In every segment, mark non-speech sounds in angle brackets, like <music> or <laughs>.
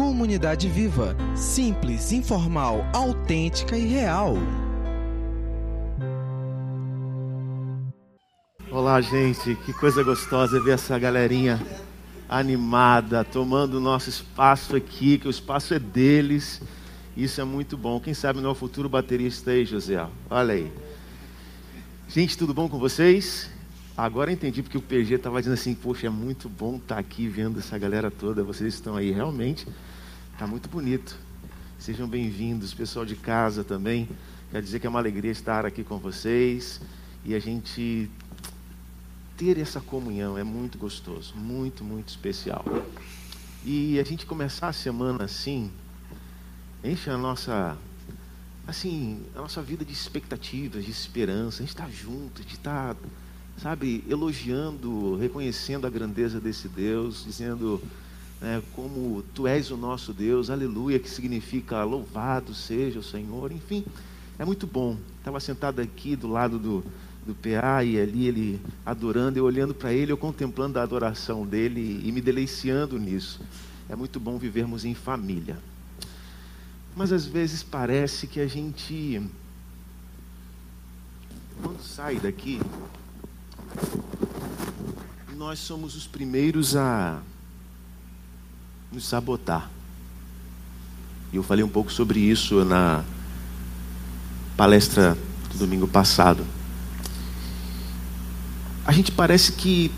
Comunidade Viva. Simples, informal, autêntica e real. Olá, gente. Que coisa gostosa ver essa galerinha animada, tomando o nosso espaço aqui, que o espaço é deles. Isso é muito bom. Quem sabe não é o futuro baterista aí, José? Olha aí. Gente, tudo bom com vocês? Agora entendi porque o PG estava dizendo assim, poxa, é muito bom estar tá aqui vendo essa galera toda. Vocês estão aí, realmente. Está muito bonito. Sejam bem-vindos, pessoal de casa também. Quer dizer que é uma alegria estar aqui com vocês e a gente ter essa comunhão é muito gostoso, muito, muito especial. E a gente começar a semana assim, enche a nossa assim, a nossa vida de expectativas, de esperança. A gente está junto, a gente está, sabe, elogiando, reconhecendo a grandeza desse Deus, dizendo né, como Tu és o nosso Deus, aleluia, que significa louvado seja o Senhor. Enfim, é muito bom. Estava sentado aqui do lado do, do PA e ali ele adorando, eu olhando para ele, eu contemplando a adoração dele e me deliciando nisso. É muito bom vivermos em família. Mas às vezes parece que a gente, quando sai daqui, nós somos os primeiros a nos sabotar. E eu falei um pouco sobre isso na palestra do domingo passado. A gente parece que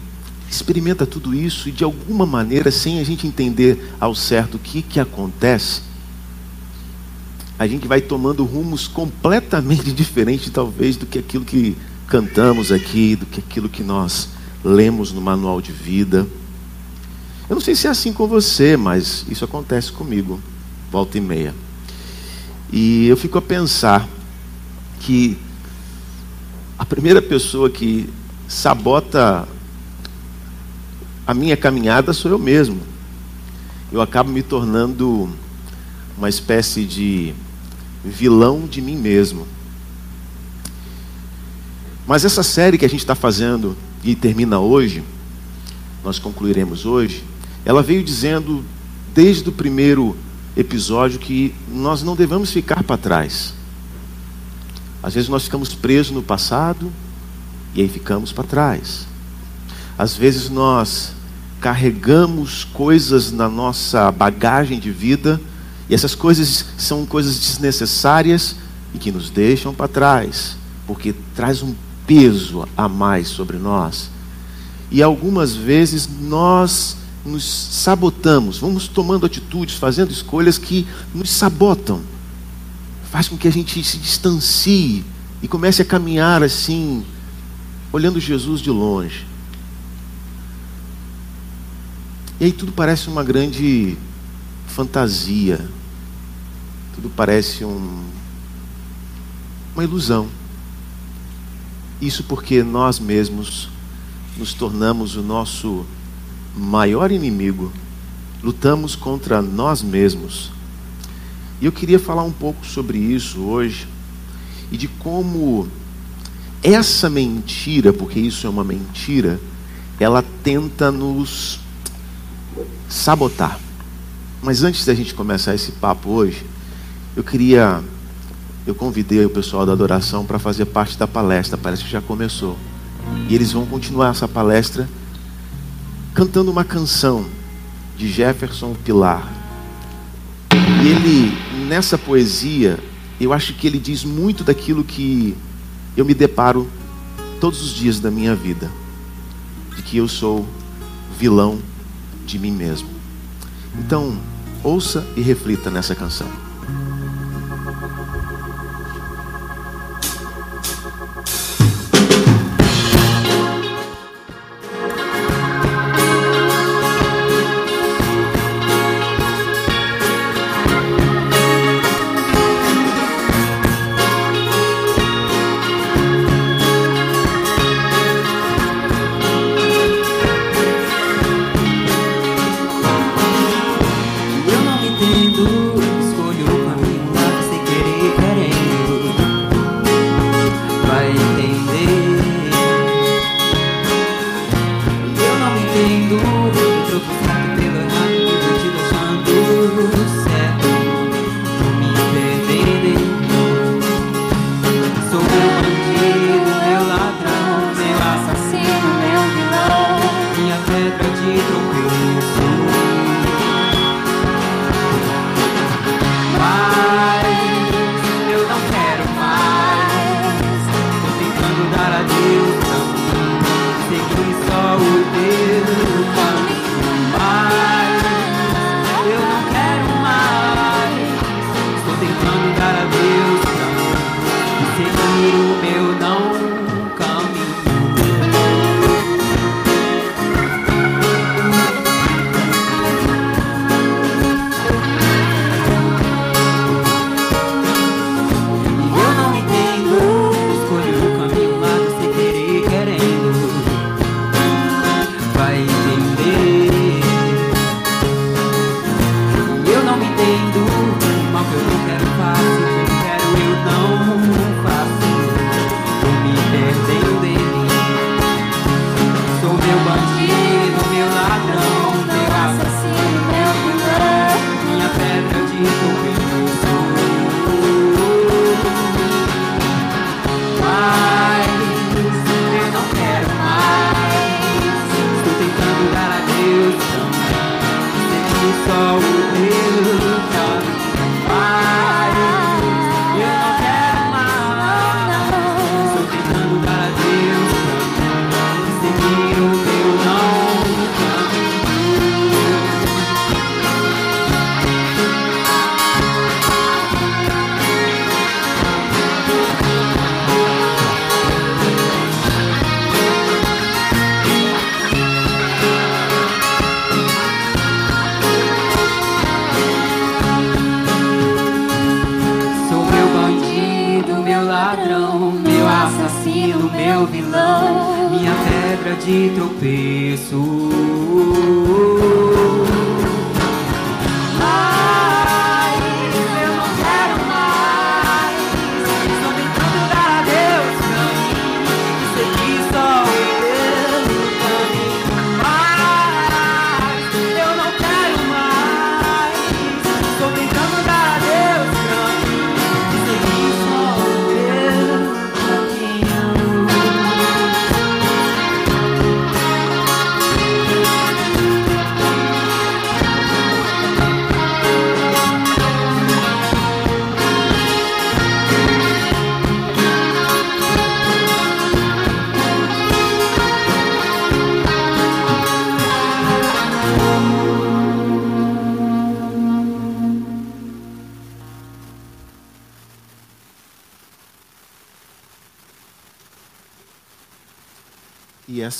experimenta tudo isso e de alguma maneira, sem a gente entender ao certo o que, que acontece, a gente vai tomando rumos completamente <laughs> diferentes, talvez, do que aquilo que cantamos aqui, do que aquilo que nós lemos no manual de vida. Eu não sei se é assim com você, mas isso acontece comigo, volta e meia. E eu fico a pensar que a primeira pessoa que sabota a minha caminhada sou eu mesmo. Eu acabo me tornando uma espécie de vilão de mim mesmo. Mas essa série que a gente está fazendo e termina hoje, nós concluiremos hoje, ela veio dizendo desde o primeiro episódio que nós não devemos ficar para trás. Às vezes nós ficamos presos no passado e aí ficamos para trás. Às vezes nós carregamos coisas na nossa bagagem de vida e essas coisas são coisas desnecessárias e que nos deixam para trás, porque traz um peso a mais sobre nós. E algumas vezes nós nos sabotamos, vamos tomando atitudes, fazendo escolhas que nos sabotam, faz com que a gente se distancie e comece a caminhar assim, olhando Jesus de longe. E aí tudo parece uma grande fantasia, tudo parece um, uma ilusão. Isso porque nós mesmos nos tornamos o nosso maior inimigo, lutamos contra nós mesmos. E eu queria falar um pouco sobre isso hoje e de como essa mentira, porque isso é uma mentira, ela tenta nos sabotar. Mas antes da gente começar esse papo hoje, eu queria. Eu convidei o pessoal da adoração para fazer parte da palestra, parece que já começou. E eles vão continuar essa palestra cantando uma canção de Jefferson Pilar. E ele, nessa poesia, eu acho que ele diz muito daquilo que eu me deparo todos os dias da minha vida: de que eu sou vilão de mim mesmo. Então, ouça e reflita nessa canção.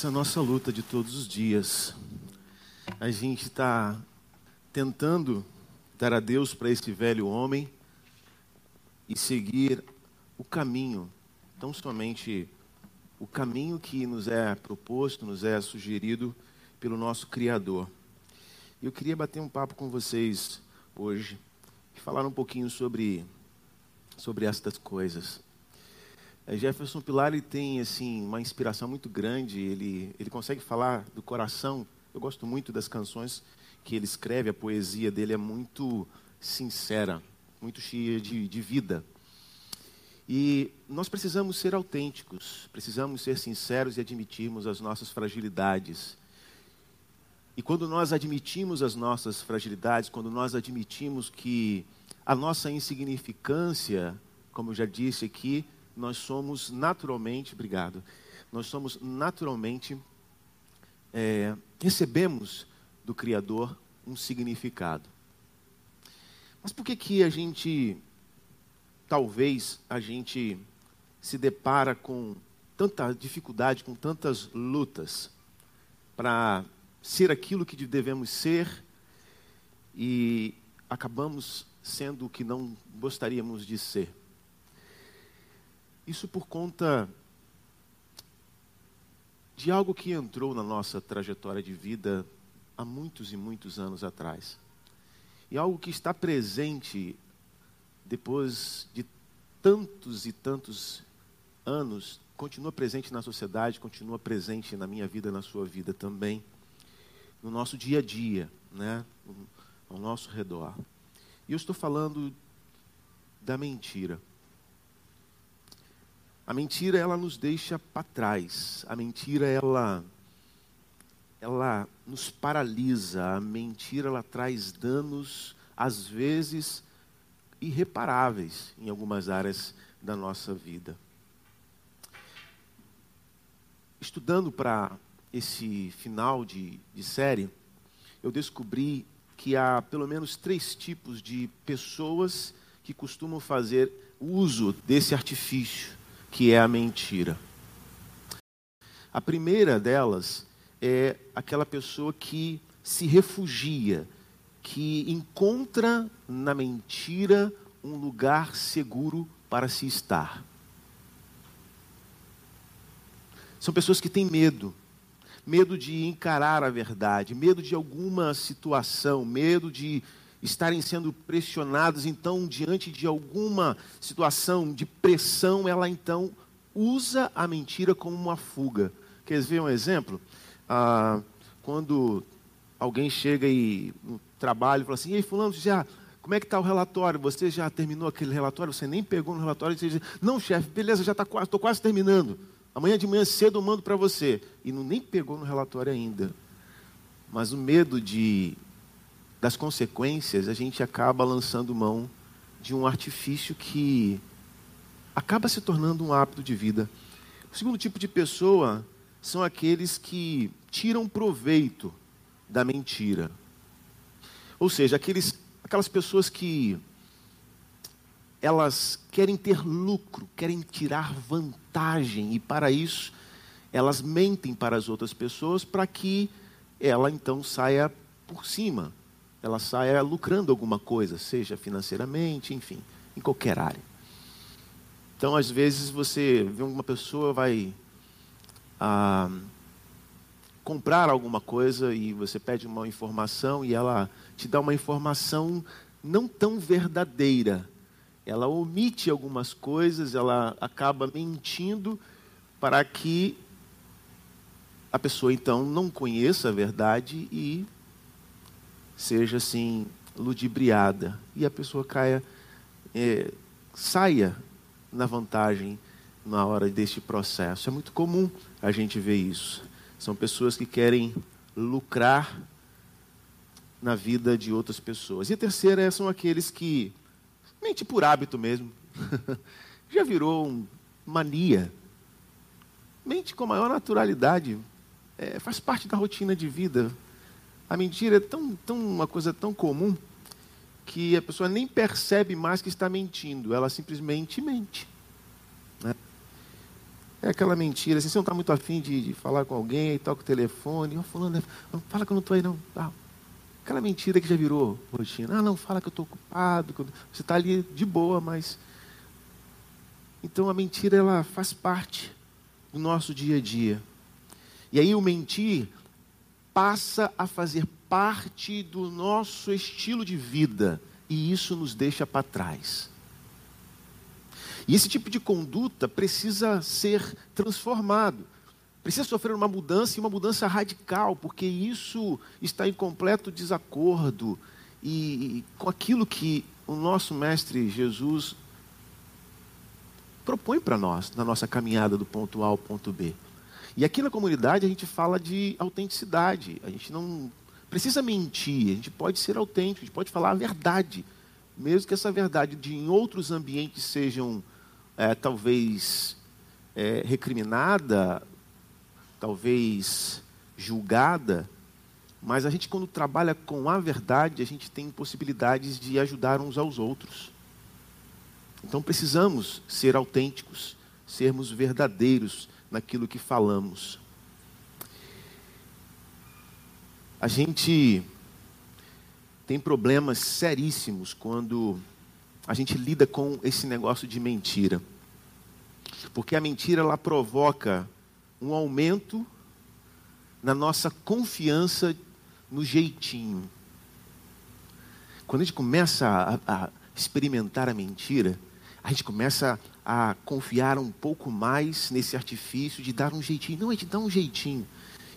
Essa é a nossa luta de todos os dias. A gente está tentando dar a Deus para esse velho homem e seguir o caminho, tão somente o caminho que nos é proposto, nos é sugerido pelo nosso Criador. Eu queria bater um papo com vocês hoje e falar um pouquinho sobre, sobre estas coisas. É, Jefferson Pilar ele tem assim uma inspiração muito grande. Ele ele consegue falar do coração. Eu gosto muito das canções que ele escreve. A poesia dele é muito sincera, muito cheia de, de vida. E nós precisamos ser autênticos, precisamos ser sinceros e admitirmos as nossas fragilidades. E quando nós admitimos as nossas fragilidades, quando nós admitimos que a nossa insignificância, como eu já disse aqui, nós somos naturalmente, obrigado, nós somos naturalmente, é, recebemos do Criador um significado. Mas por que que a gente, talvez a gente se depara com tanta dificuldade, com tantas lutas para ser aquilo que devemos ser e acabamos sendo o que não gostaríamos de ser? Isso por conta de algo que entrou na nossa trajetória de vida há muitos e muitos anos atrás. E algo que está presente depois de tantos e tantos anos, continua presente na sociedade, continua presente na minha vida, na sua vida também, no nosso dia a dia, né? ao nosso redor. E eu estou falando da mentira. A mentira ela nos deixa para trás. A mentira ela ela nos paralisa. A mentira ela traz danos às vezes irreparáveis em algumas áreas da nossa vida. Estudando para esse final de, de série, eu descobri que há pelo menos três tipos de pessoas que costumam fazer uso desse artifício que é a mentira. A primeira delas é aquela pessoa que se refugia, que encontra na mentira um lugar seguro para se estar. São pessoas que têm medo, medo de encarar a verdade, medo de alguma situação, medo de estarem sendo pressionados, então, diante de alguma situação de pressão, ela então usa a mentira como uma fuga. Quer ver um exemplo? Ah, quando alguém chega e no trabalho fala assim, ei fulano, já, como é que está o relatório? Você já terminou aquele relatório? Você nem pegou no relatório? Você diz, não, chefe, beleza, já estou quase terminando. Amanhã de manhã cedo eu mando para você. E não nem pegou no relatório ainda. Mas o medo de das consequências, a gente acaba lançando mão de um artifício que acaba se tornando um hábito de vida. O segundo tipo de pessoa são aqueles que tiram proveito da mentira. Ou seja, aqueles, aquelas pessoas que elas querem ter lucro, querem tirar vantagem e para isso elas mentem para as outras pessoas para que ela então saia por cima, ela saia lucrando alguma coisa, seja financeiramente, enfim, em qualquer área. Então, às vezes você vê uma pessoa vai ah, comprar alguma coisa e você pede uma informação e ela te dá uma informação não tão verdadeira. Ela omite algumas coisas, ela acaba mentindo para que a pessoa então não conheça a verdade e seja assim ludibriada e a pessoa caia, é, saia na vantagem na hora deste processo. É muito comum a gente ver isso. São pessoas que querem lucrar na vida de outras pessoas. E a terceira são aqueles que mente por hábito mesmo. <laughs> Já virou um mania. Mente com maior naturalidade. É, faz parte da rotina de vida. A mentira é tão, tão, uma coisa tão comum que a pessoa nem percebe mais que está mentindo. Ela simplesmente mente. Né? É aquela mentira, assim, você não está muito afim de, de, falar com alguém, toca o telefone, oh, fulano, fala que eu não estou aí não. Ah, aquela mentira que já virou rotina. Ah, não, fala que eu estou ocupado. Você está ali de boa, mas. Então a mentira ela faz parte do nosso dia a dia. E aí o mentir passa a fazer parte do nosso estilo de vida e isso nos deixa para trás. E esse tipo de conduta precisa ser transformado. Precisa sofrer uma mudança e uma mudança radical, porque isso está em completo desacordo e, e com aquilo que o nosso mestre Jesus propõe para nós na nossa caminhada do ponto A ao ponto B. E aqui na comunidade a gente fala de autenticidade. A gente não precisa mentir, a gente pode ser autêntico, a gente pode falar a verdade, mesmo que essa verdade de em outros ambientes sejam é, talvez é, recriminada, talvez julgada, mas a gente quando trabalha com a verdade, a gente tem possibilidades de ajudar uns aos outros. Então precisamos ser autênticos, sermos verdadeiros naquilo que falamos. A gente tem problemas seríssimos quando a gente lida com esse negócio de mentira. Porque a mentira ela provoca um aumento na nossa confiança no jeitinho. Quando a gente começa a, a experimentar a mentira, a gente começa a confiar um pouco mais nesse artifício de dar um jeitinho. Não, a gente dá um jeitinho.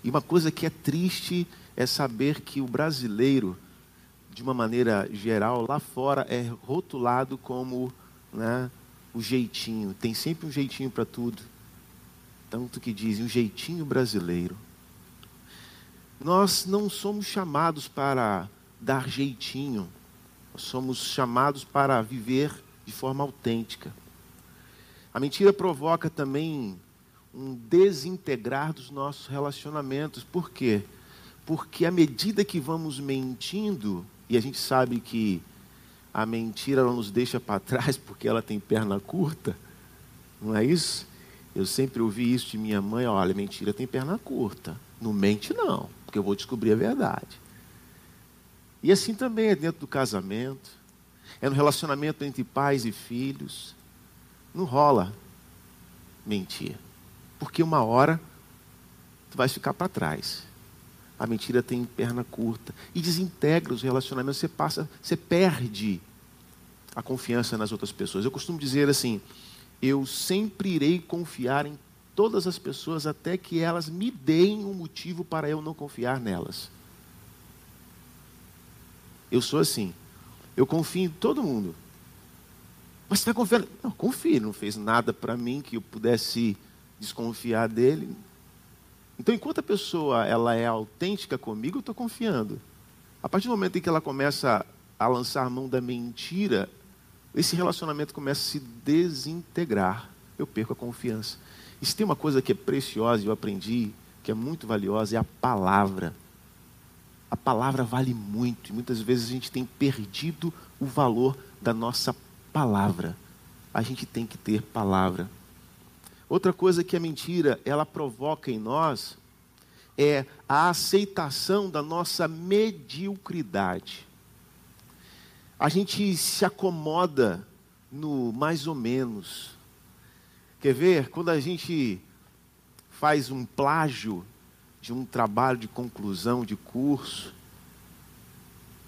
E uma coisa que é triste é saber que o brasileiro, de uma maneira geral, lá fora é rotulado como né, o jeitinho. Tem sempre um jeitinho para tudo. Tanto que dizem, um jeitinho brasileiro. Nós não somos chamados para dar jeitinho. Nós somos chamados para viver de forma autêntica. A mentira provoca também um desintegrar dos nossos relacionamentos. Por quê? Porque à medida que vamos mentindo, e a gente sabe que a mentira não nos deixa para trás porque ela tem perna curta, não é isso? Eu sempre ouvi isso de minha mãe: olha, mentira tem perna curta. Não mente, não, porque eu vou descobrir a verdade. E assim também é dentro do casamento, é no relacionamento entre pais e filhos. Não rola mentir, porque uma hora tu vai ficar para trás. A mentira tem perna curta e desintegra os relacionamentos. Você passa, você perde a confiança nas outras pessoas. Eu costumo dizer assim: eu sempre irei confiar em todas as pessoas até que elas me deem um motivo para eu não confiar nelas. Eu sou assim. Eu confio em todo mundo. Mas você está confiando? Não, confio. Não fez nada para mim que eu pudesse desconfiar dele. Então, enquanto a pessoa ela é autêntica comigo, eu estou confiando. A partir do momento em que ela começa a lançar mão da mentira, esse relacionamento começa a se desintegrar. Eu perco a confiança. E se tem uma coisa que é preciosa e eu aprendi, que é muito valiosa, é a palavra. A palavra vale muito e muitas vezes a gente tem perdido o valor da nossa palavra. A gente tem que ter palavra. Outra coisa que a mentira ela provoca em nós é a aceitação da nossa mediocridade. A gente se acomoda no mais ou menos. Quer ver? Quando a gente faz um plágio de um trabalho de conclusão de curso,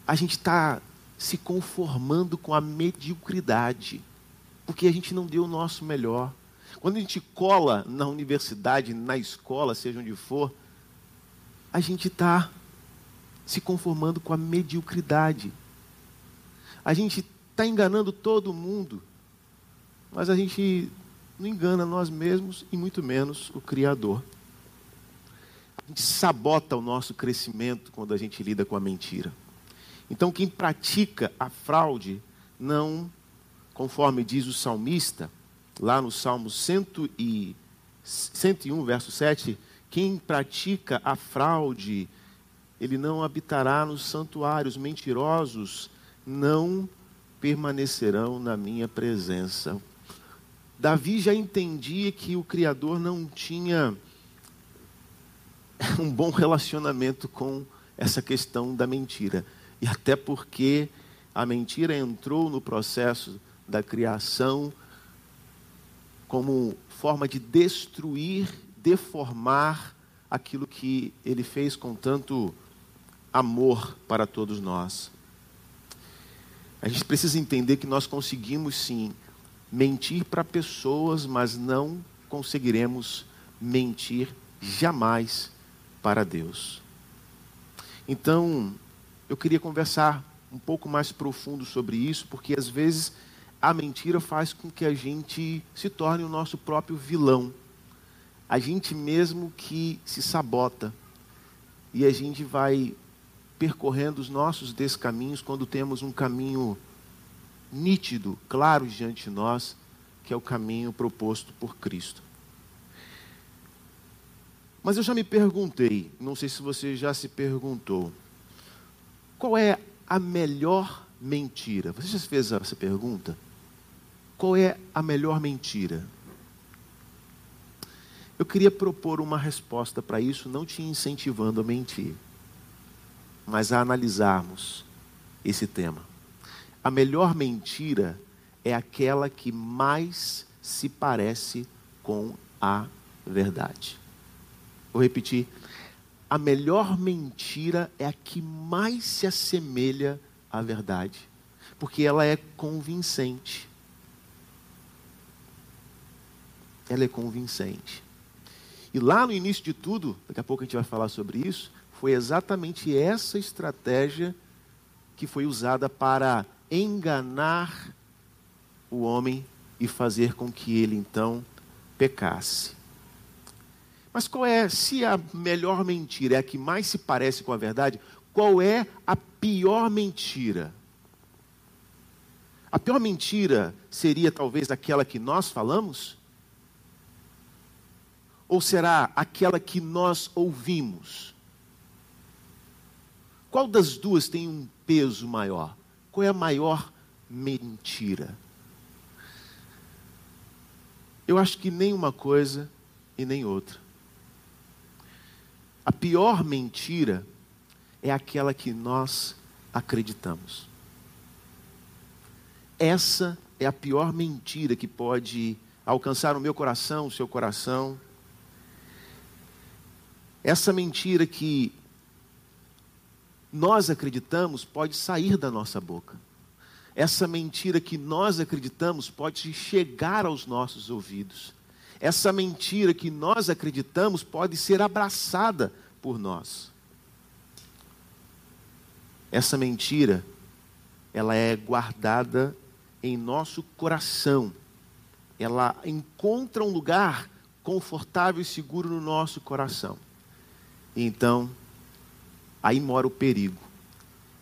a gente está se conformando com a mediocridade, porque a gente não deu o nosso melhor. Quando a gente cola na universidade, na escola, seja onde for, a gente está se conformando com a mediocridade. A gente está enganando todo mundo, mas a gente não engana nós mesmos e muito menos o Criador. A gente sabota o nosso crescimento quando a gente lida com a mentira. Então, quem pratica a fraude não, conforme diz o salmista, lá no Salmo 101, verso 7, quem pratica a fraude, ele não habitará nos santuários, mentirosos não permanecerão na minha presença. Davi já entendia que o Criador não tinha <laughs> um bom relacionamento com essa questão da mentira. E até porque a mentira entrou no processo da criação como forma de destruir, deformar aquilo que ele fez com tanto amor para todos nós. A gente precisa entender que nós conseguimos sim mentir para pessoas, mas não conseguiremos mentir jamais para Deus. Então, eu queria conversar um pouco mais profundo sobre isso, porque às vezes a mentira faz com que a gente se torne o nosso próprio vilão. A gente mesmo que se sabota. E a gente vai percorrendo os nossos descaminhos quando temos um caminho nítido, claro diante de nós, que é o caminho proposto por Cristo. Mas eu já me perguntei, não sei se você já se perguntou, qual é a melhor mentira? Você já fez essa pergunta? Qual é a melhor mentira? Eu queria propor uma resposta para isso, não te incentivando a mentir, mas a analisarmos esse tema. A melhor mentira é aquela que mais se parece com a verdade. Vou repetir. A melhor mentira é a que mais se assemelha à verdade, porque ela é convincente. Ela é convincente. E lá no início de tudo, daqui a pouco a gente vai falar sobre isso, foi exatamente essa estratégia que foi usada para enganar o homem e fazer com que ele então pecasse. Mas qual é, se a melhor mentira é a que mais se parece com a verdade, qual é a pior mentira? A pior mentira seria talvez aquela que nós falamos? Ou será aquela que nós ouvimos? Qual das duas tem um peso maior? Qual é a maior mentira? Eu acho que nem uma coisa e nem outra. A pior mentira é aquela que nós acreditamos. Essa é a pior mentira que pode alcançar o meu coração, o seu coração. Essa mentira que nós acreditamos pode sair da nossa boca. Essa mentira que nós acreditamos pode chegar aos nossos ouvidos. Essa mentira que nós acreditamos pode ser abraçada por nós. Essa mentira, ela é guardada em nosso coração. Ela encontra um lugar confortável e seguro no nosso coração. Então, Aí mora o perigo.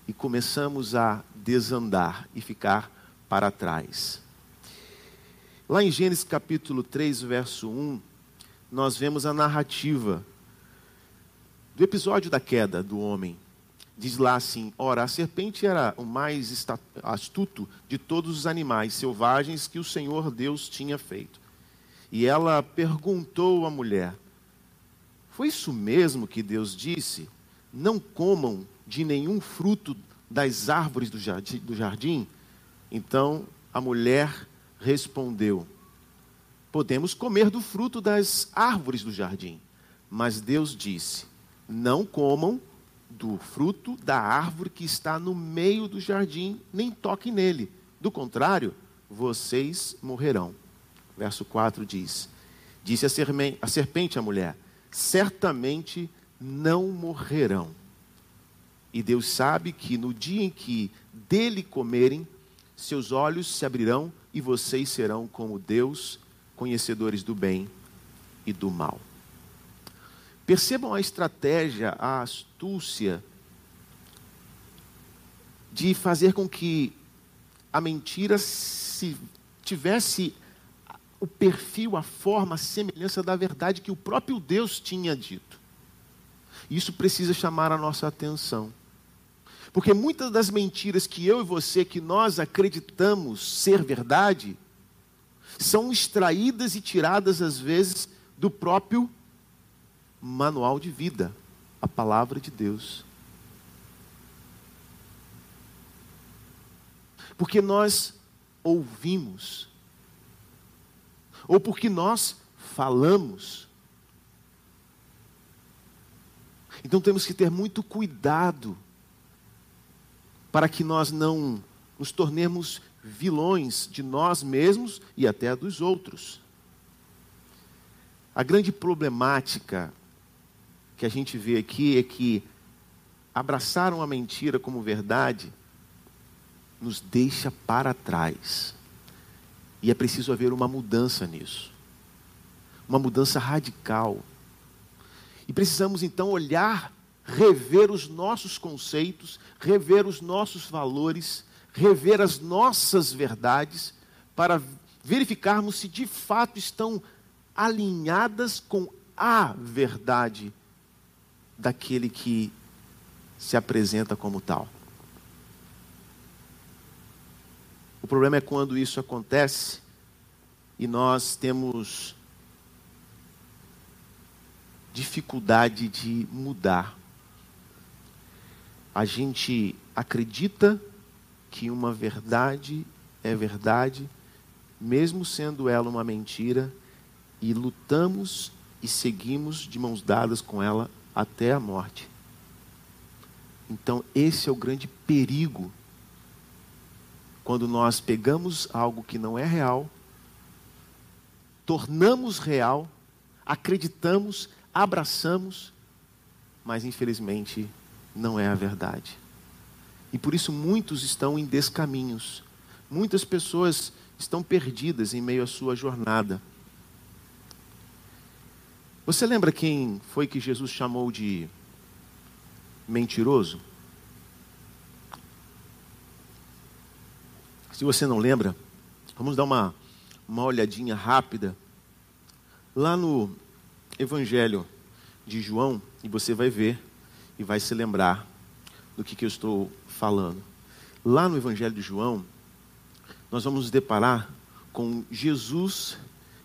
e começamos a desandar e ficar para trás. Lá em Gênesis capítulo 3, verso 1, nós vemos a narrativa do episódio da queda do homem. Diz lá assim: Ora, a serpente era o mais astuto de todos os animais selvagens que o Senhor Deus tinha feito. E ela perguntou à mulher: Foi isso mesmo que Deus disse? Não comam de nenhum fruto das árvores do jardim? Então a mulher respondeu: Podemos comer do fruto das árvores do jardim. Mas Deus disse: Não comam do fruto da árvore que está no meio do jardim, nem toquem nele. Do contrário, vocês morrerão. Verso 4 diz: Disse a serpente à mulher: Certamente não morrerão. E Deus sabe que no dia em que dele comerem, seus olhos se abrirão e vocês serão como Deus, conhecedores do bem e do mal. Percebam a estratégia, a astúcia de fazer com que a mentira se tivesse o perfil, a forma, a semelhança da verdade que o próprio Deus tinha dito. Isso precisa chamar a nossa atenção. Porque muitas das mentiras que eu e você, que nós acreditamos ser verdade, são extraídas e tiradas, às vezes, do próprio manual de vida, a palavra de Deus. Porque nós ouvimos, ou porque nós falamos. Então temos que ter muito cuidado para que nós não nos tornemos vilões de nós mesmos e até dos outros. A grande problemática que a gente vê aqui é que abraçaram a mentira como verdade nos deixa para trás. E é preciso haver uma mudança nisso. Uma mudança radical. E precisamos então olhar rever os nossos conceitos, rever os nossos valores, rever as nossas verdades, para verificarmos se de fato estão alinhadas com a verdade daquele que se apresenta como tal. O problema é quando isso acontece e nós temos dificuldade de mudar a gente acredita que uma verdade é verdade, mesmo sendo ela uma mentira, e lutamos e seguimos de mãos dadas com ela até a morte. Então, esse é o grande perigo quando nós pegamos algo que não é real, tornamos real, acreditamos, abraçamos, mas infelizmente não é a verdade. E por isso muitos estão em descaminhos. Muitas pessoas estão perdidas em meio à sua jornada. Você lembra quem foi que Jesus chamou de mentiroso? Se você não lembra, vamos dar uma, uma olhadinha rápida lá no Evangelho de João e você vai ver e vai se lembrar do que, que eu estou falando. Lá no Evangelho de João, nós vamos nos deparar com Jesus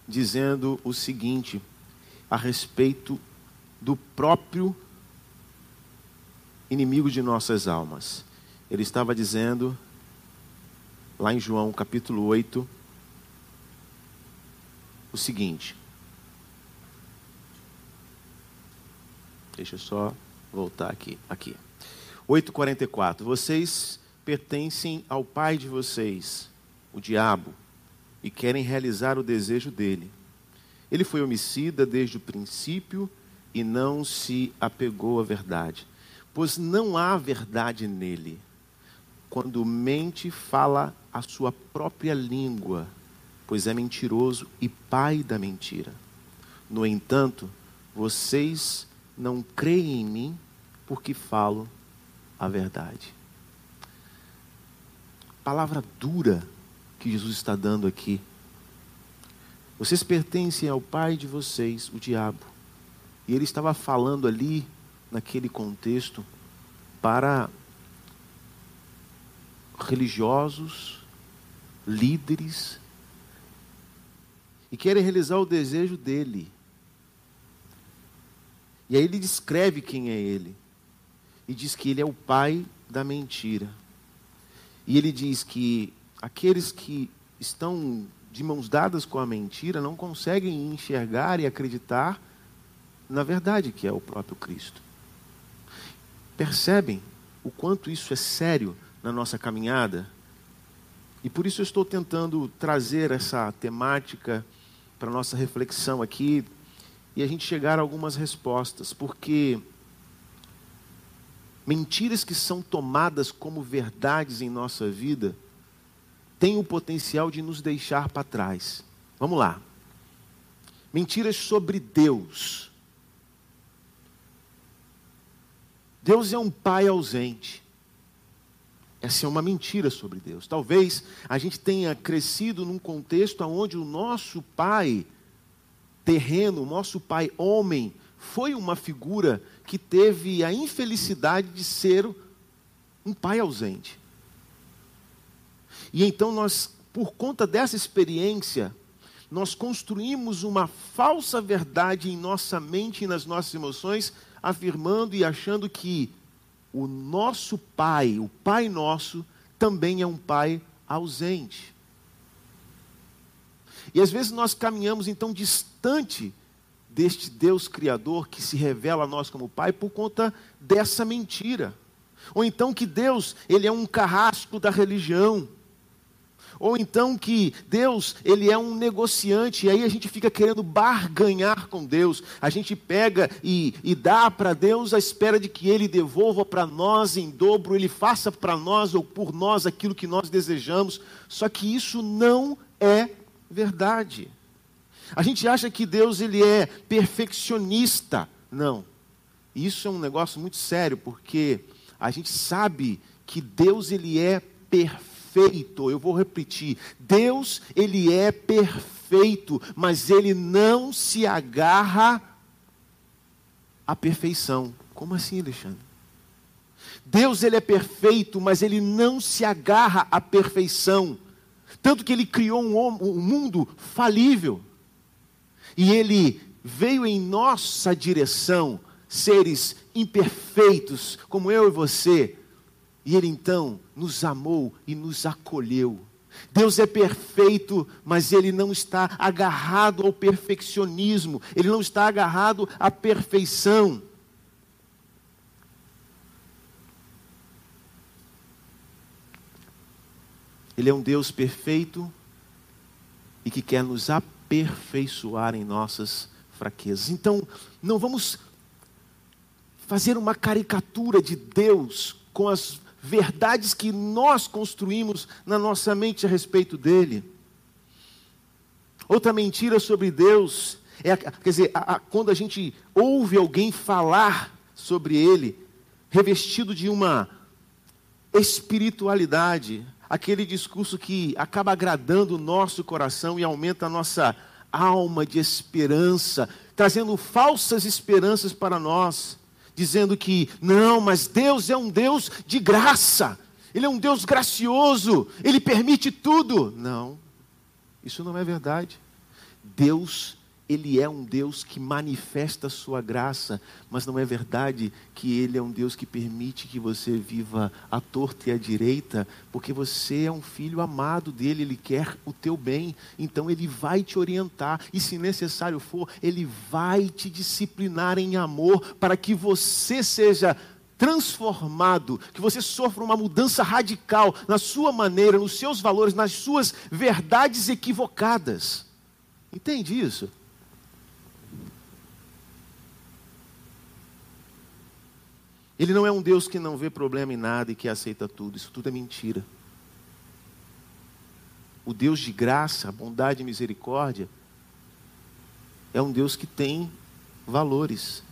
dizendo o seguinte a respeito do próprio inimigo de nossas almas. Ele estava dizendo, lá em João capítulo 8, o seguinte. Deixa só voltar aqui. Aqui. 8,44. Vocês pertencem ao pai de vocês, o diabo, e querem realizar o desejo dele. Ele foi homicida desde o princípio e não se apegou à verdade, pois não há verdade nele. Quando mente, fala a sua própria língua, pois é mentiroso e pai da mentira. No entanto, vocês não creem em mim porque falo a verdade. palavra dura que Jesus está dando aqui. Vocês pertencem ao pai de vocês, o diabo. E ele estava falando ali, naquele contexto, para religiosos, líderes, e querem realizar o desejo dele. E aí ele descreve quem é ele. E diz que ele é o pai da mentira. E ele diz que aqueles que estão de mãos dadas com a mentira não conseguem enxergar e acreditar na verdade que é o próprio Cristo. Percebem o quanto isso é sério na nossa caminhada? E por isso eu estou tentando trazer essa temática para nossa reflexão aqui e a gente chegar a algumas respostas, porque mentiras que são tomadas como verdades em nossa vida têm o potencial de nos deixar para trás. Vamos lá. Mentiras sobre Deus. Deus é um pai ausente. Essa é uma mentira sobre Deus. Talvez a gente tenha crescido num contexto onde o nosso pai terreno, nosso pai homem, foi uma figura que teve a infelicidade de ser um pai ausente. E então nós, por conta dessa experiência, nós construímos uma falsa verdade em nossa mente e nas nossas emoções, afirmando e achando que o nosso Pai, o Pai nosso, também é um Pai ausente. E às vezes nós caminhamos então distante deste Deus Criador que se revela a nós como Pai por conta dessa mentira. Ou então que Deus, ele é um carrasco da religião ou então que Deus, ele é um negociante, e aí a gente fica querendo barganhar com Deus. A gente pega e, e dá para Deus à espera de que Ele devolva para nós em dobro, Ele faça para nós ou por nós aquilo que nós desejamos. Só que isso não é verdade. A gente acha que Deus ele é perfeccionista. Não. Isso é um negócio muito sério, porque a gente sabe que Deus ele é perfeito. Eu vou repetir. Deus, ele é perfeito, mas ele não se agarra à perfeição. Como assim, Alexandre? Deus, ele é perfeito, mas ele não se agarra à perfeição. Tanto que ele criou um, um mundo falível. E ele veio em nossa direção, seres imperfeitos, como eu e você, e Ele então nos amou e nos acolheu. Deus é perfeito, mas Ele não está agarrado ao perfeccionismo, Ele não está agarrado à perfeição. Ele é um Deus perfeito e que quer nos aperfeiçoar em nossas fraquezas. Então, não vamos fazer uma caricatura de Deus com as verdades que nós construímos na nossa mente a respeito dele. Outra mentira sobre Deus é, quer dizer, a, a, quando a gente ouve alguém falar sobre ele, revestido de uma espiritualidade, aquele discurso que acaba agradando o nosso coração e aumenta a nossa alma de esperança, trazendo falsas esperanças para nós dizendo que não, mas Deus é um Deus de graça, Ele é um Deus gracioso, Ele permite tudo. Não, isso não é verdade. Deus ele é um Deus que manifesta a sua graça, mas não é verdade que Ele é um Deus que permite que você viva à torta e à direita, porque você é um filho amado dele, Ele quer o teu bem, então Ele vai te orientar, e se necessário for, Ele vai te disciplinar em amor, para que você seja transformado, que você sofra uma mudança radical na sua maneira, nos seus valores, nas suas verdades equivocadas. Entende isso? Ele não é um Deus que não vê problema em nada e que aceita tudo. Isso tudo é mentira. O Deus de graça, bondade e misericórdia é um Deus que tem valores,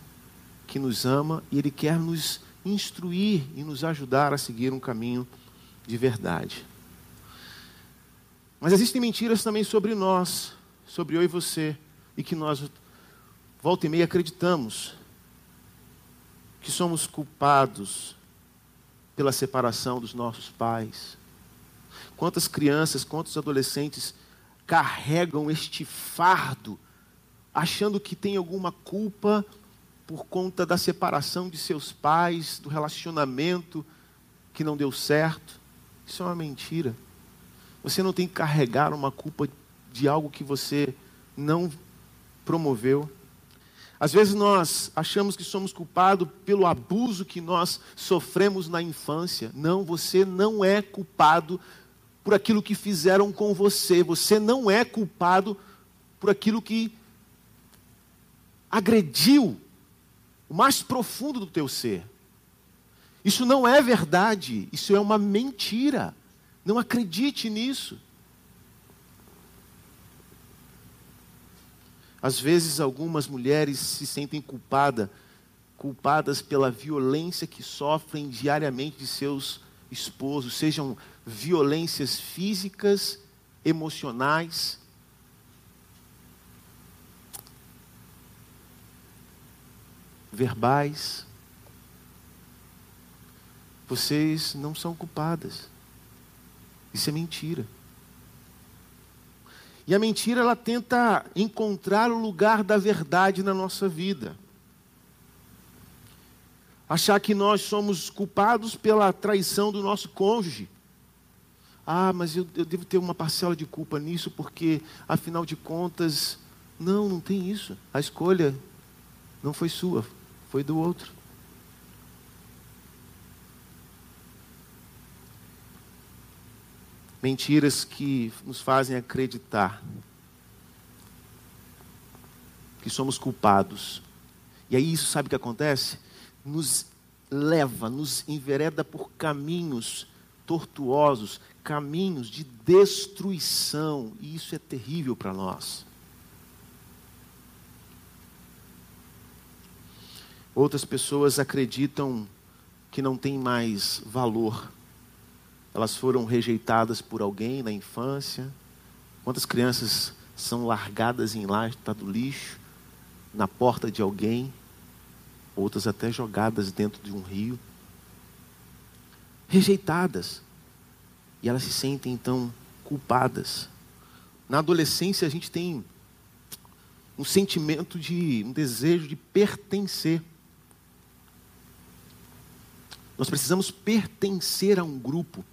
que nos ama e Ele quer nos instruir e nos ajudar a seguir um caminho de verdade. Mas existem mentiras também sobre nós, sobre eu e você, e que nós, volta e meia, acreditamos que somos culpados pela separação dos nossos pais. Quantas crianças, quantos adolescentes carregam este fardo, achando que tem alguma culpa por conta da separação de seus pais, do relacionamento que não deu certo. Isso é uma mentira. Você não tem que carregar uma culpa de algo que você não promoveu. Às vezes nós achamos que somos culpados pelo abuso que nós sofremos na infância. Não, você não é culpado por aquilo que fizeram com você. Você não é culpado por aquilo que agrediu o mais profundo do teu ser. Isso não é verdade, isso é uma mentira. Não acredite nisso. Às vezes algumas mulheres se sentem culpadas, culpadas pela violência que sofrem diariamente de seus esposos, sejam violências físicas, emocionais, verbais. Vocês não são culpadas. Isso é mentira. E a mentira ela tenta encontrar o lugar da verdade na nossa vida. Achar que nós somos culpados pela traição do nosso cônjuge. Ah, mas eu, eu devo ter uma parcela de culpa nisso, porque, afinal de contas, não, não tem isso. A escolha não foi sua, foi do outro. Mentiras que nos fazem acreditar que somos culpados. E aí isso sabe o que acontece? Nos leva, nos envereda por caminhos tortuosos, caminhos de destruição, e isso é terrível para nós. Outras pessoas acreditam que não tem mais valor. Elas foram rejeitadas por alguém na infância. Quantas crianças são largadas em lata do lixo, na porta de alguém, outras até jogadas dentro de um rio rejeitadas. E elas se sentem então culpadas. Na adolescência a gente tem um sentimento de, um desejo de pertencer. Nós precisamos pertencer a um grupo.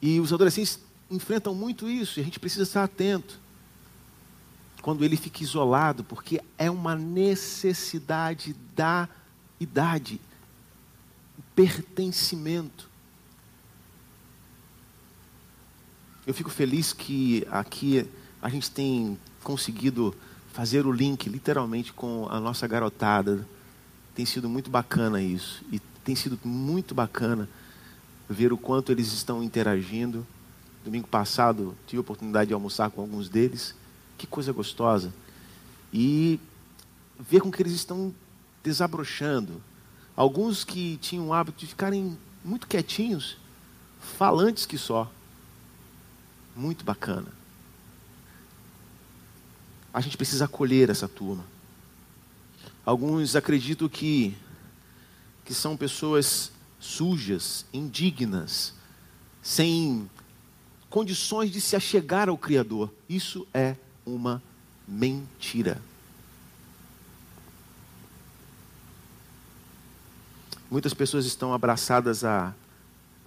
E os adolescentes enfrentam muito isso, e a gente precisa estar atento. Quando ele fica isolado, porque é uma necessidade da idade pertencimento. Eu fico feliz que aqui a gente tem conseguido fazer o link literalmente com a nossa garotada. Tem sido muito bacana isso. E tem sido muito bacana ver o quanto eles estão interagindo. Domingo passado tive a oportunidade de almoçar com alguns deles. Que coisa gostosa. E ver com que eles estão desabrochando, Alguns que tinham o hábito de ficarem muito quietinhos, falantes que só. Muito bacana. A gente precisa acolher essa turma. Alguns acreditam que, que são pessoas sujas, indignas, sem condições de se achegar ao Criador. Isso é uma mentira. Muitas pessoas estão abraçadas a,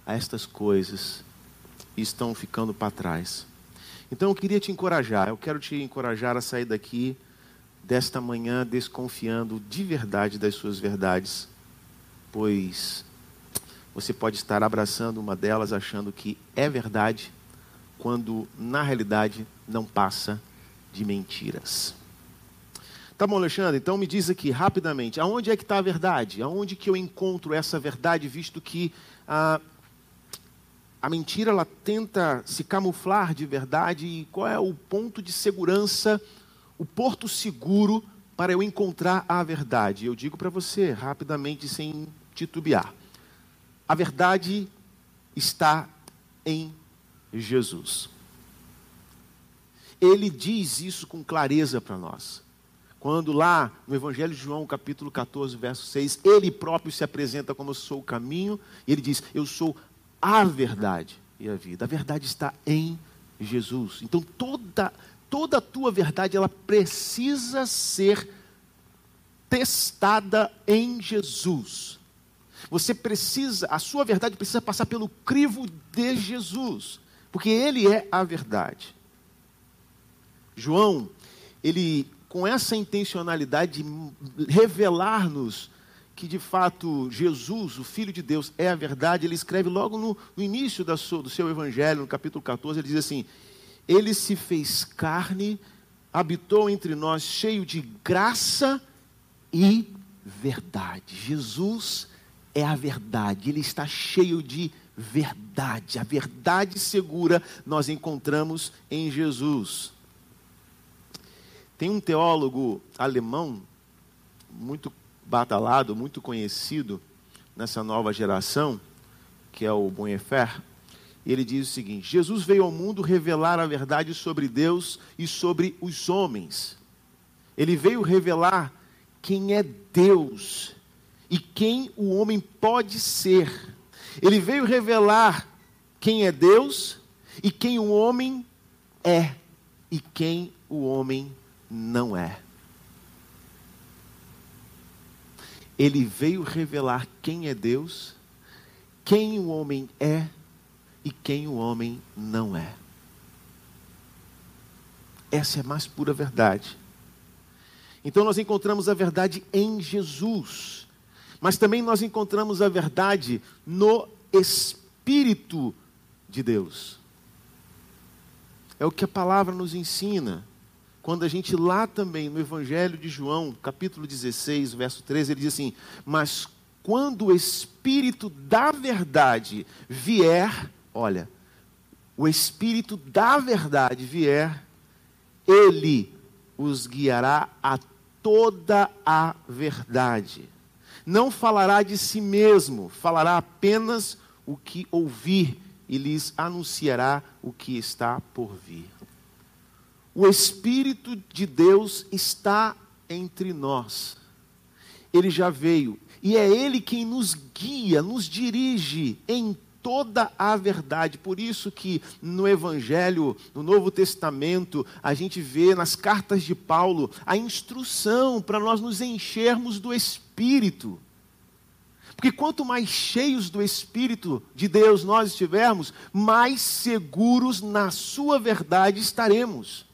a estas coisas e estão ficando para trás. Então eu queria te encorajar, eu quero te encorajar a sair daqui desta manhã desconfiando de verdade das suas verdades, pois você pode estar abraçando uma delas achando que é verdade, quando na realidade não passa de mentiras. Tá bom, Alexandre, então me diz aqui rapidamente, aonde é que está a verdade? Aonde que eu encontro essa verdade, visto que a, a mentira ela tenta se camuflar de verdade e qual é o ponto de segurança, o porto seguro para eu encontrar a verdade? Eu digo para você, rapidamente, sem titubear. A verdade está em Jesus. ele diz isso com clareza para nós. Quando lá no Evangelho de João, capítulo 14, verso 6, ele próprio se apresenta como eu sou o caminho, e ele diz: Eu sou a verdade e a vida. A verdade está em Jesus. Então toda toda a tua verdade ela precisa ser testada em Jesus. Você precisa, a sua verdade precisa passar pelo crivo de Jesus, porque ele é a verdade. João, ele com essa intencionalidade de revelar-nos que de fato Jesus, o Filho de Deus, é a verdade, ele escreve logo no, no início sua, do seu evangelho, no capítulo 14, ele diz assim: Ele se fez carne, habitou entre nós, cheio de graça e verdade. Jesus é a verdade, ele está cheio de verdade. A verdade segura nós encontramos em Jesus. Tem um teólogo alemão muito batalhado, muito conhecido nessa nova geração, que é o Bonhoeffer, e ele diz o seguinte: Jesus veio ao mundo revelar a verdade sobre Deus e sobre os homens. Ele veio revelar quem é Deus e quem o homem pode ser. Ele veio revelar quem é Deus e quem o homem é e quem o homem não é. Ele veio revelar quem é Deus, quem o homem é e quem o homem não é. Essa é a mais pura verdade. Então nós encontramos a verdade em Jesus, mas também nós encontramos a verdade no Espírito de Deus. É o que a palavra nos ensina quando a gente lá também no Evangelho de João, capítulo 16, verso 13, ele diz assim: Mas quando o Espírito da verdade vier, olha, o Espírito da verdade vier, ele os guiará a toda a verdade. Não falará de si mesmo, falará apenas o que ouvir e lhes anunciará o que está por vir. O Espírito de Deus está entre nós. Ele já veio. E é Ele quem nos guia, nos dirige em toda a verdade. Por isso que no Evangelho, no Novo Testamento, a gente vê nas cartas de Paulo a instrução para nós nos enchermos do Espírito. Porque quanto mais cheios do Espírito de Deus nós estivermos, mais seguros na Sua verdade estaremos.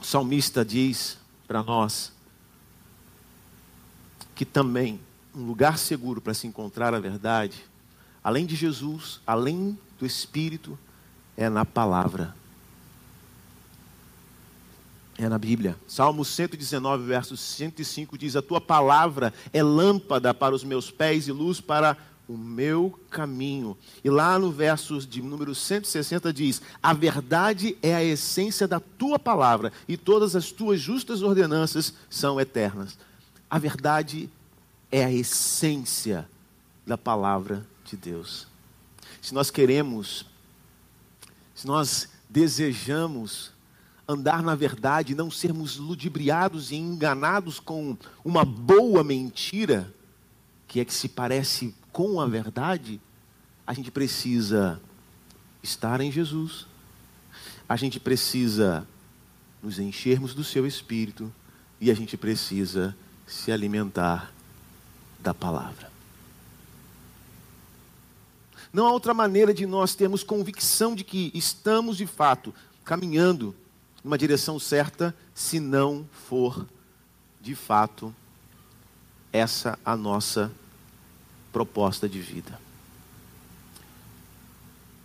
O salmista diz para nós que também um lugar seguro para se encontrar a verdade, além de Jesus, além do Espírito, é na palavra. É na Bíblia. Salmo 119, verso 105 diz: A tua palavra é lâmpada para os meus pés e luz para o meu caminho. E lá no verso de número 160 diz: A verdade é a essência da tua palavra, e todas as tuas justas ordenanças são eternas. A verdade é a essência da palavra de Deus. Se nós queremos, se nós desejamos andar na verdade, não sermos ludibriados e enganados com uma boa mentira, que é que se parece com a verdade, a gente precisa estar em Jesus, a gente precisa nos enchermos do seu espírito e a gente precisa se alimentar da palavra. Não há outra maneira de nós termos convicção de que estamos de fato caminhando numa direção certa, se não for de fato essa a nossa proposta de vida.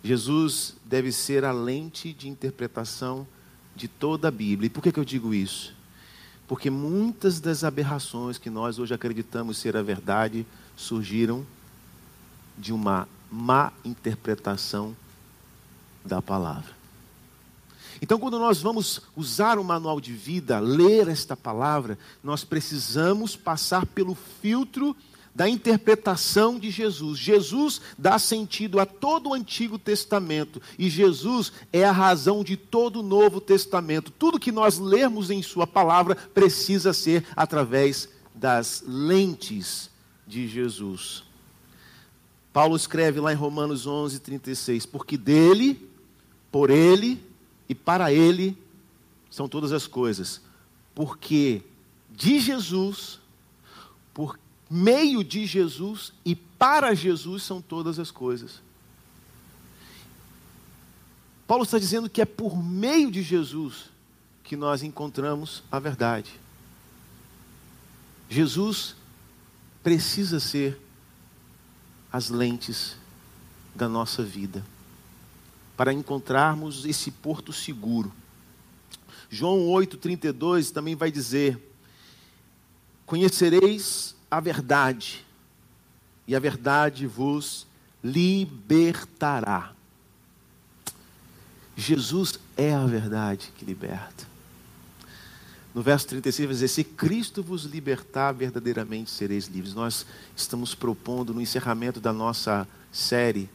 Jesus deve ser a lente de interpretação de toda a Bíblia. E por que, que eu digo isso? Porque muitas das aberrações que nós hoje acreditamos ser a verdade surgiram de uma má interpretação da palavra. Então, quando nós vamos usar o manual de vida, ler esta palavra, nós precisamos passar pelo filtro da interpretação de Jesus. Jesus dá sentido a todo o Antigo Testamento e Jesus é a razão de todo o Novo Testamento. Tudo que nós lermos em Sua palavra precisa ser através das lentes de Jesus. Paulo escreve lá em Romanos 11, 36: Porque dele, por ele e para ele são todas as coisas. Porque de Jesus, por meio de Jesus e para Jesus são todas as coisas. Paulo está dizendo que é por meio de Jesus que nós encontramos a verdade. Jesus precisa ser as lentes da nossa vida para encontrarmos esse porto seguro. João 8:32 também vai dizer: Conhecereis a verdade, e a verdade vos libertará. Jesus é a verdade que liberta. No verso 36 vai dizer: Se Cristo vos libertar, verdadeiramente sereis livres. Nós estamos propondo no encerramento da nossa série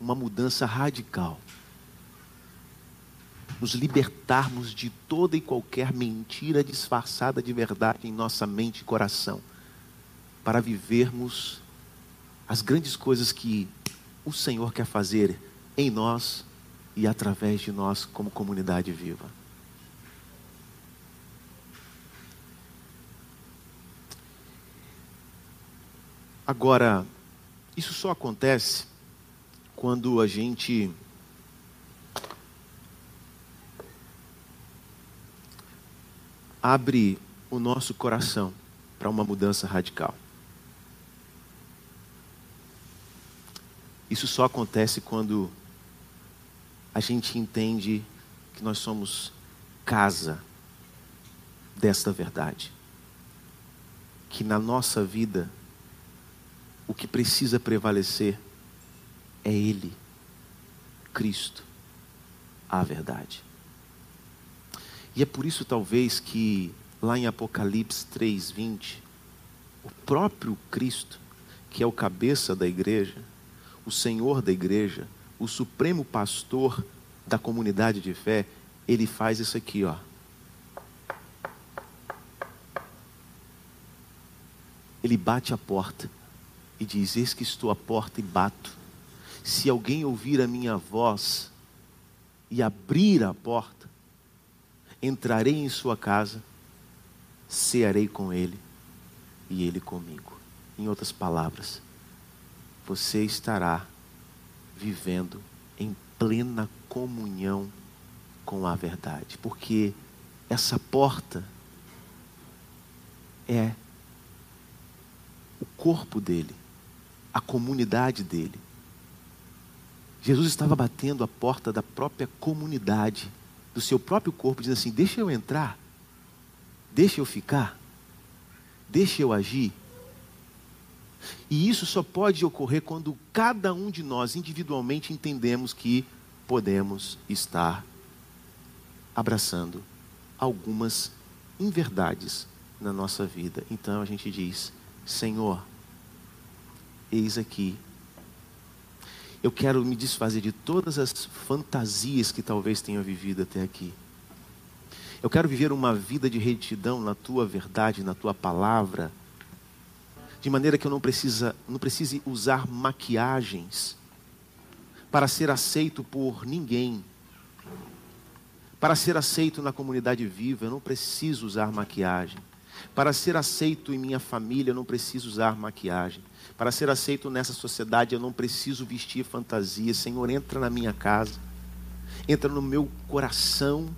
uma mudança radical. Nos libertarmos de toda e qualquer mentira disfarçada de verdade em nossa mente e coração, para vivermos as grandes coisas que o Senhor quer fazer em nós e através de nós, como comunidade viva. Agora, isso só acontece quando a gente abre o nosso coração para uma mudança radical. Isso só acontece quando a gente entende que nós somos casa desta verdade. Que na nossa vida o que precisa prevalecer é Ele, Cristo, a verdade. E é por isso, talvez, que lá em Apocalipse 3,20, o próprio Cristo, que é o cabeça da igreja, o Senhor da igreja, o supremo pastor da comunidade de fé, ele faz isso aqui, ó. Ele bate a porta e diz: Eis que estou à porta e bato. Se alguém ouvir a minha voz e abrir a porta, entrarei em sua casa, cearei com ele e ele comigo. Em outras palavras, você estará vivendo em plena comunhão com a verdade, porque essa porta é o corpo dele a comunidade dele. Jesus estava batendo a porta da própria comunidade, do seu próprio corpo, dizendo assim: Deixa eu entrar, deixa eu ficar, deixa eu agir. E isso só pode ocorrer quando cada um de nós individualmente entendemos que podemos estar abraçando algumas inverdades na nossa vida. Então a gente diz: Senhor, eis aqui. Eu quero me desfazer de todas as fantasias que talvez tenha vivido até aqui. Eu quero viver uma vida de retidão na tua verdade, na tua palavra, de maneira que eu não, precisa, não precise usar maquiagens para ser aceito por ninguém. Para ser aceito na comunidade viva, eu não preciso usar maquiagem. Para ser aceito em minha família, eu não preciso usar maquiagem. Para ser aceito nessa sociedade, eu não preciso vestir fantasia. Senhor, entra na minha casa, entra no meu coração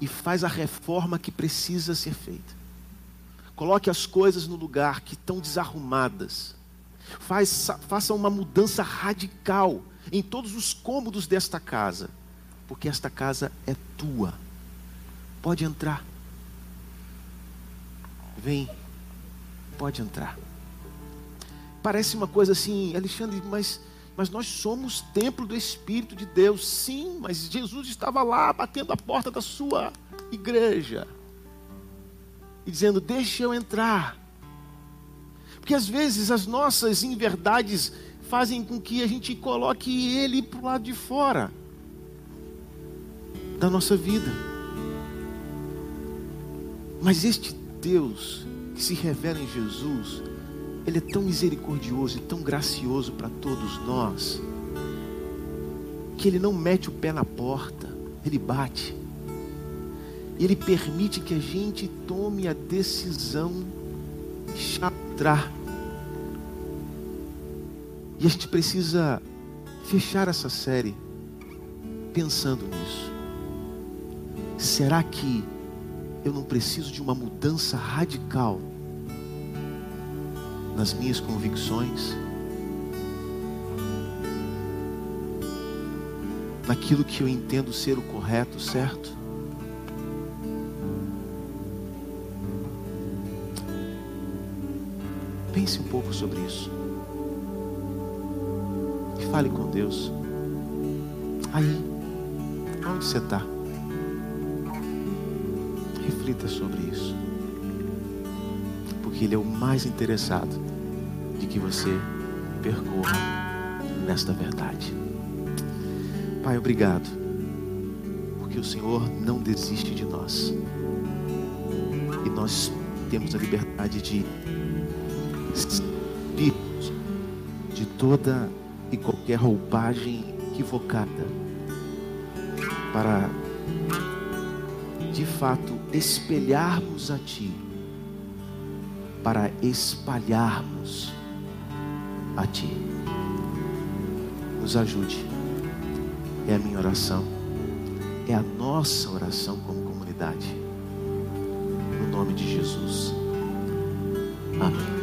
e faz a reforma que precisa ser feita. Coloque as coisas no lugar que estão desarrumadas. Faz, faça uma mudança radical em todos os cômodos desta casa, porque esta casa é tua. Pode entrar. Vem, pode entrar. Parece uma coisa assim, Alexandre, mas Mas nós somos templo do Espírito de Deus, sim, mas Jesus estava lá batendo a porta da sua igreja e dizendo: Deixa eu entrar. Porque às vezes as nossas inverdades fazem com que a gente coloque ele para o lado de fora da nossa vida. Mas este Deus que se revela em Jesus, Ele é tão misericordioso e tão gracioso para todos nós, que Ele não mete o pé na porta, Ele bate. Ele permite que a gente tome a decisão de. E a gente precisa fechar essa série pensando nisso. Será que eu não preciso de uma mudança radical nas minhas convicções? Naquilo que eu entendo ser o correto, certo? Pense um pouco sobre isso. E fale com Deus. Aí, onde você está? Reflita sobre isso. Porque Ele é o mais interessado de que você percorra nesta verdade. Pai, obrigado. Porque o Senhor não desiste de nós. E nós temos a liberdade de sairmos de toda e qualquer roupagem equivocada para de fato espelharmos a Ti, para espalharmos a Ti. Nos ajude, é a minha oração, é a nossa oração como comunidade, no nome de Jesus. Amém.